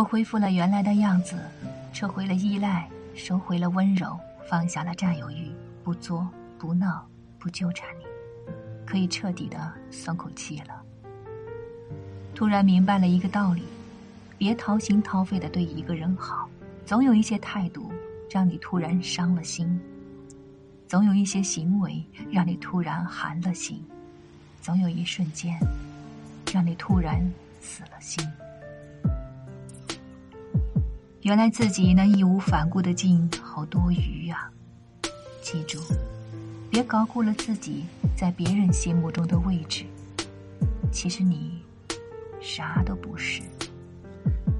我恢复了原来的样子，撤回了依赖，收回了温柔，放下了占有欲，不作不闹，不纠缠你，可以彻底的松口气了。突然明白了一个道理：别掏心掏肺的对一个人好，总有一些态度让你突然伤了心，总有一些行为让你突然寒了心，总有一瞬间让你突然死了心。原来自己能义无反顾的劲好多余呀！记住，别高估了自己在别人心目中的位置。其实你啥都不是。